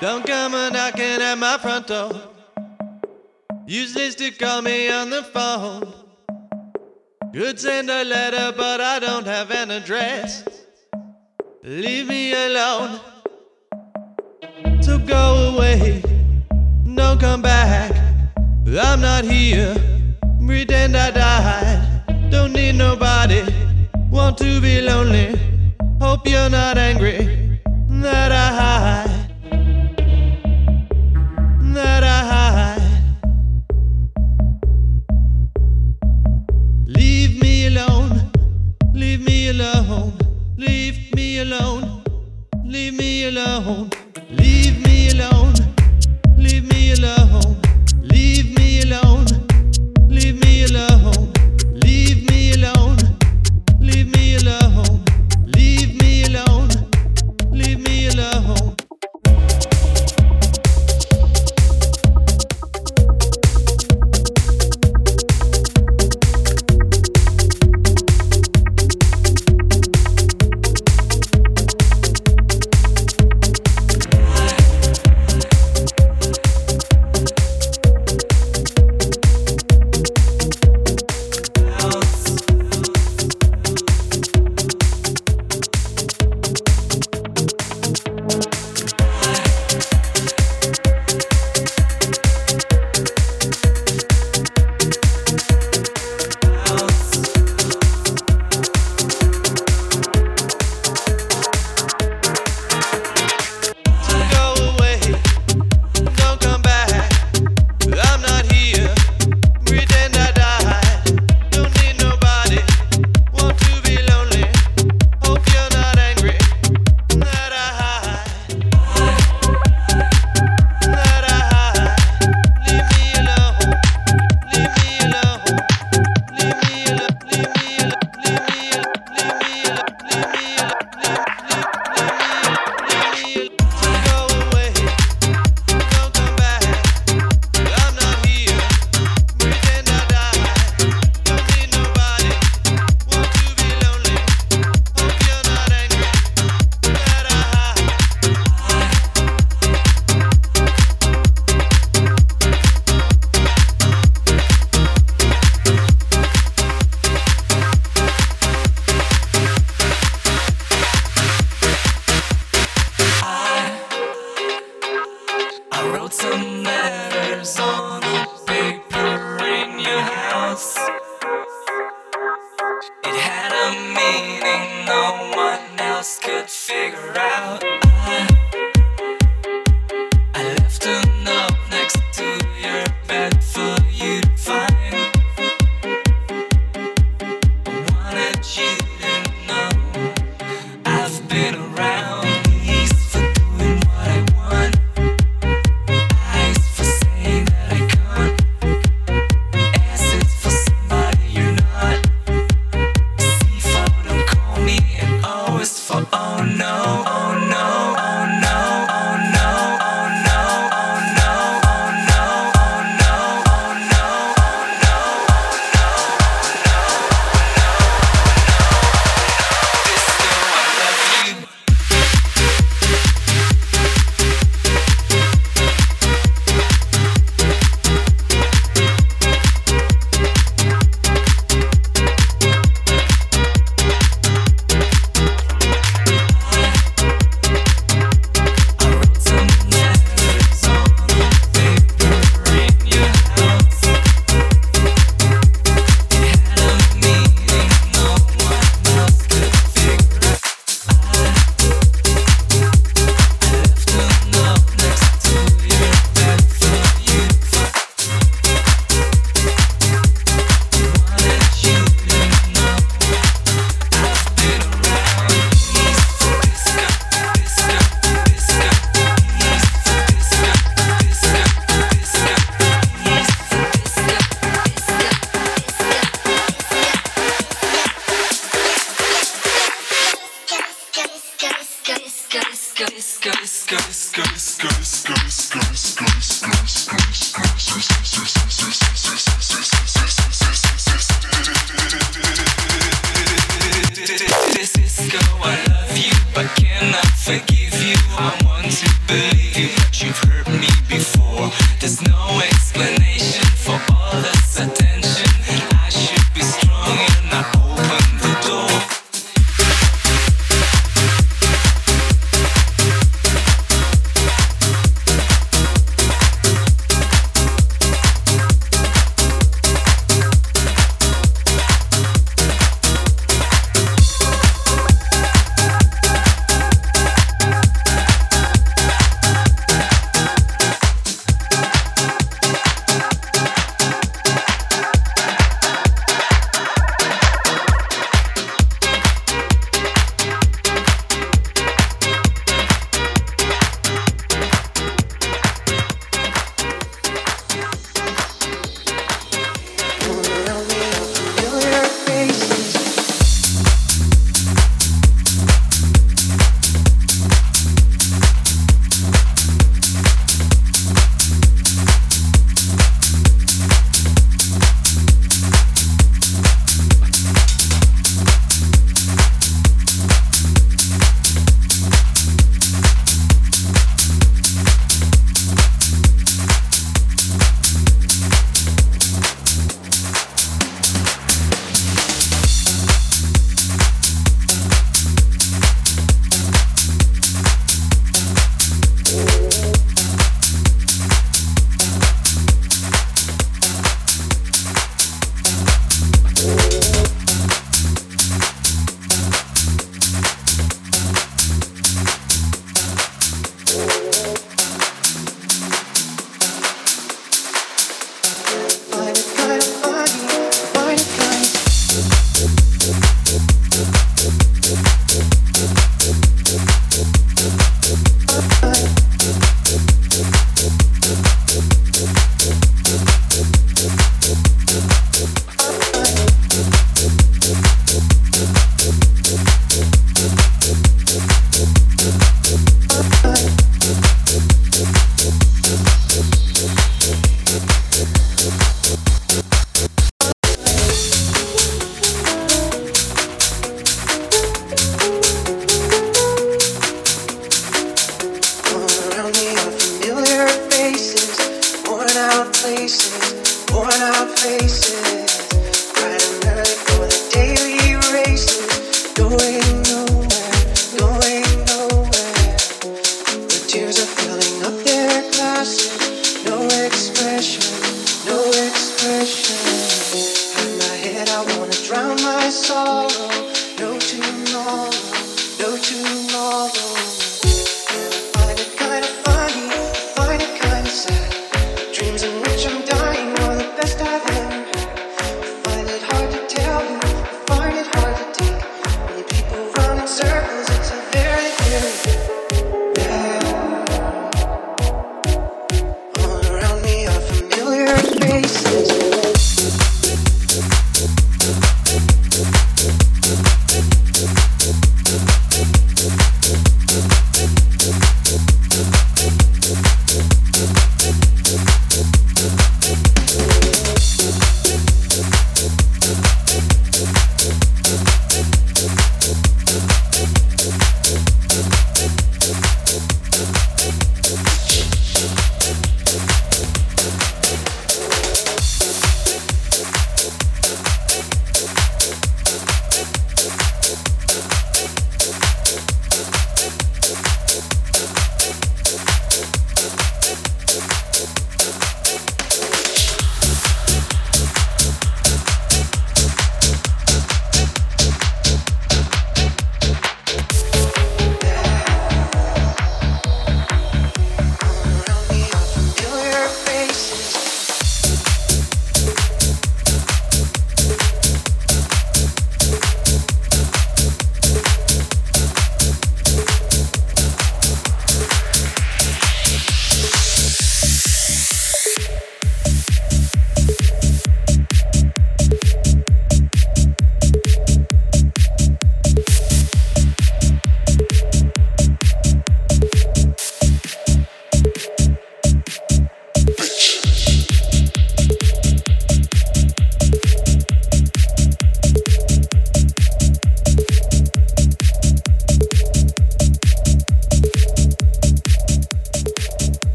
Don't come a knocking at my front door. Useless to call me on the phone. Could send a letter, but I don't have an address. Leave me alone. So go away. Don't come back. I'm not here. Pretend I died. Don't need nobody. Want to be lonely. Hope you're not angry that I hide.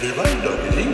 viel weiter.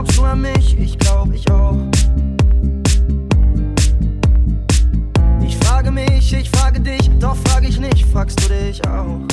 Glaubst du an mich? Ich glaub, ich auch. Ich frage mich, ich frage dich, doch frage ich nicht, fragst du dich auch.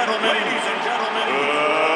gentlemen, ladies and gentlemen. Uh,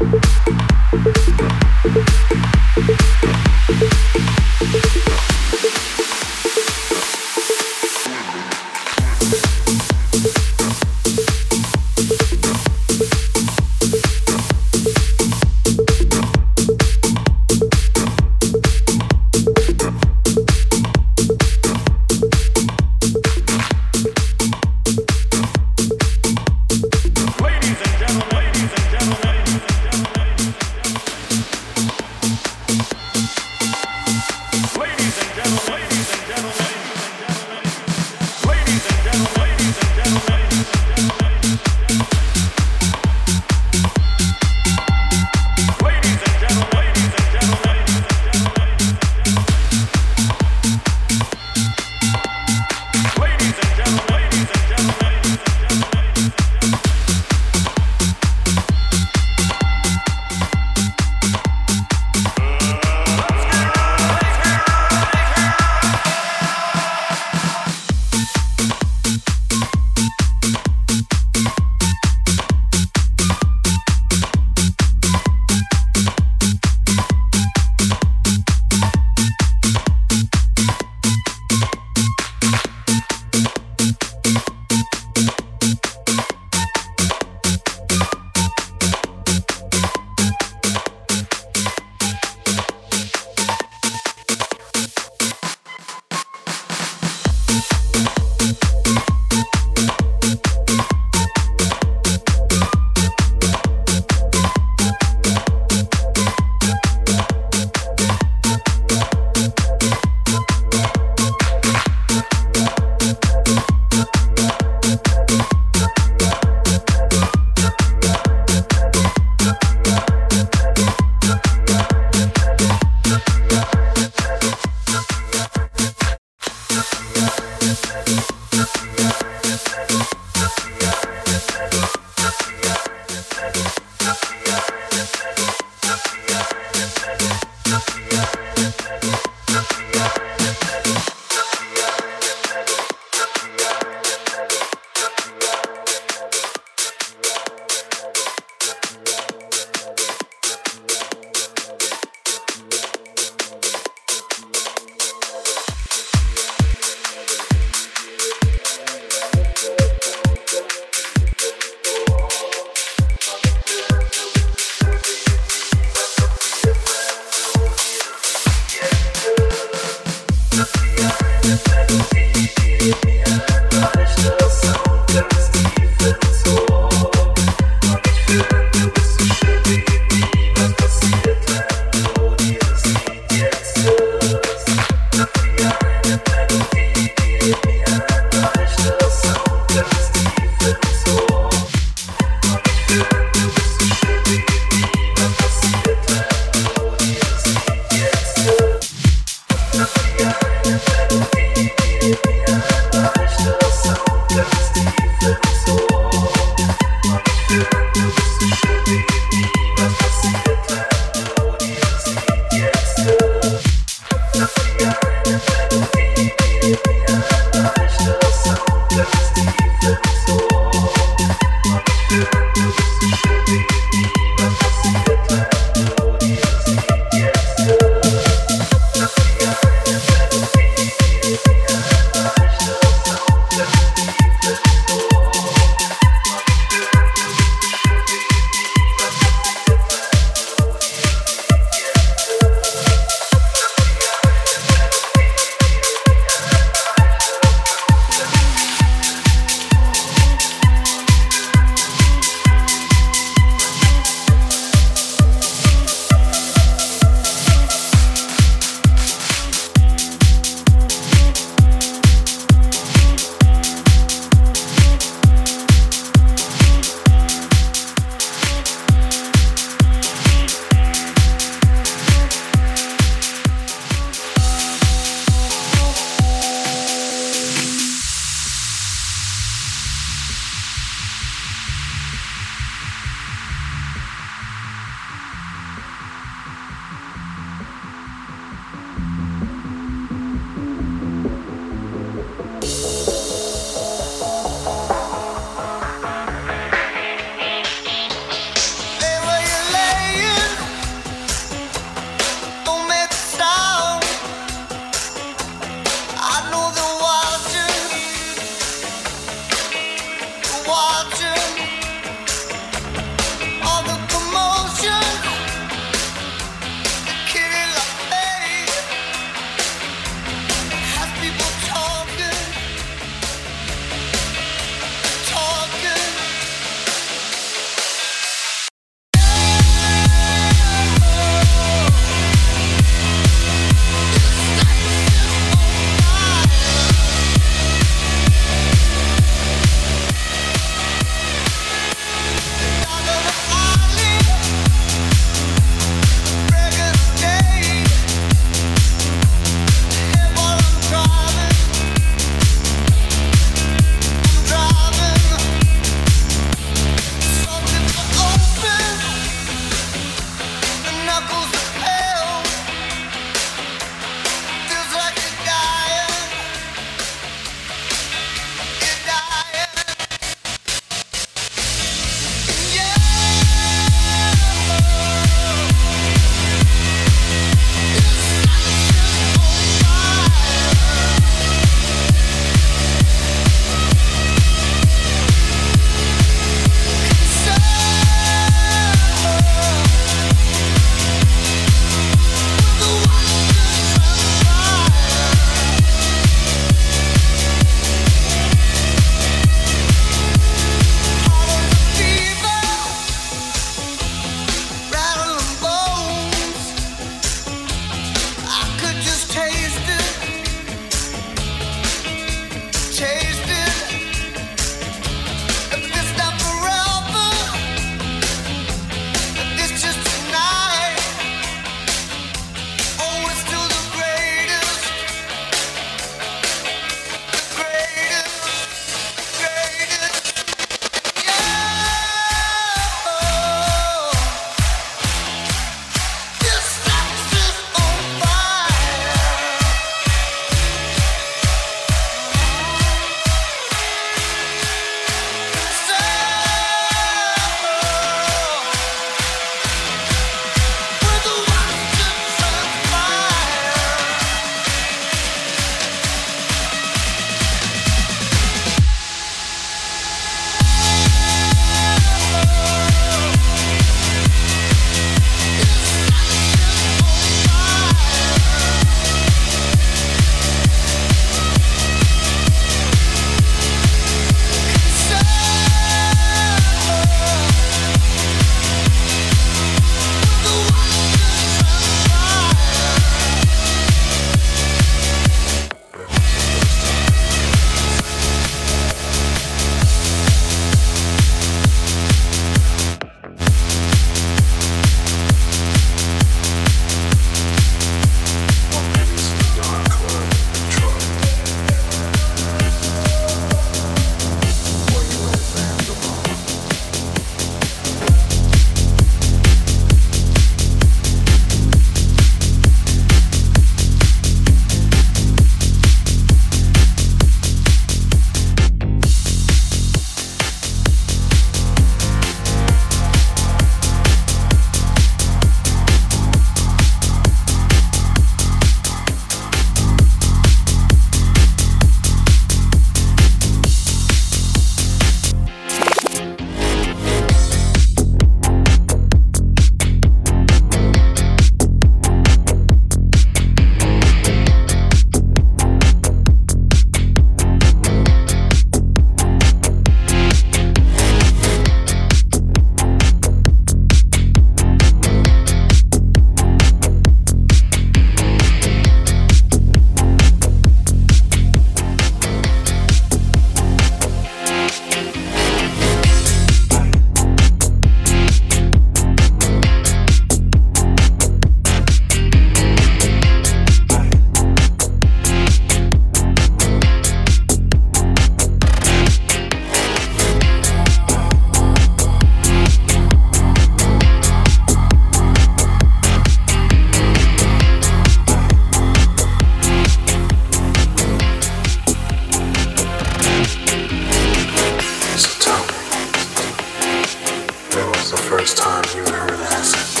the first time you heard acid.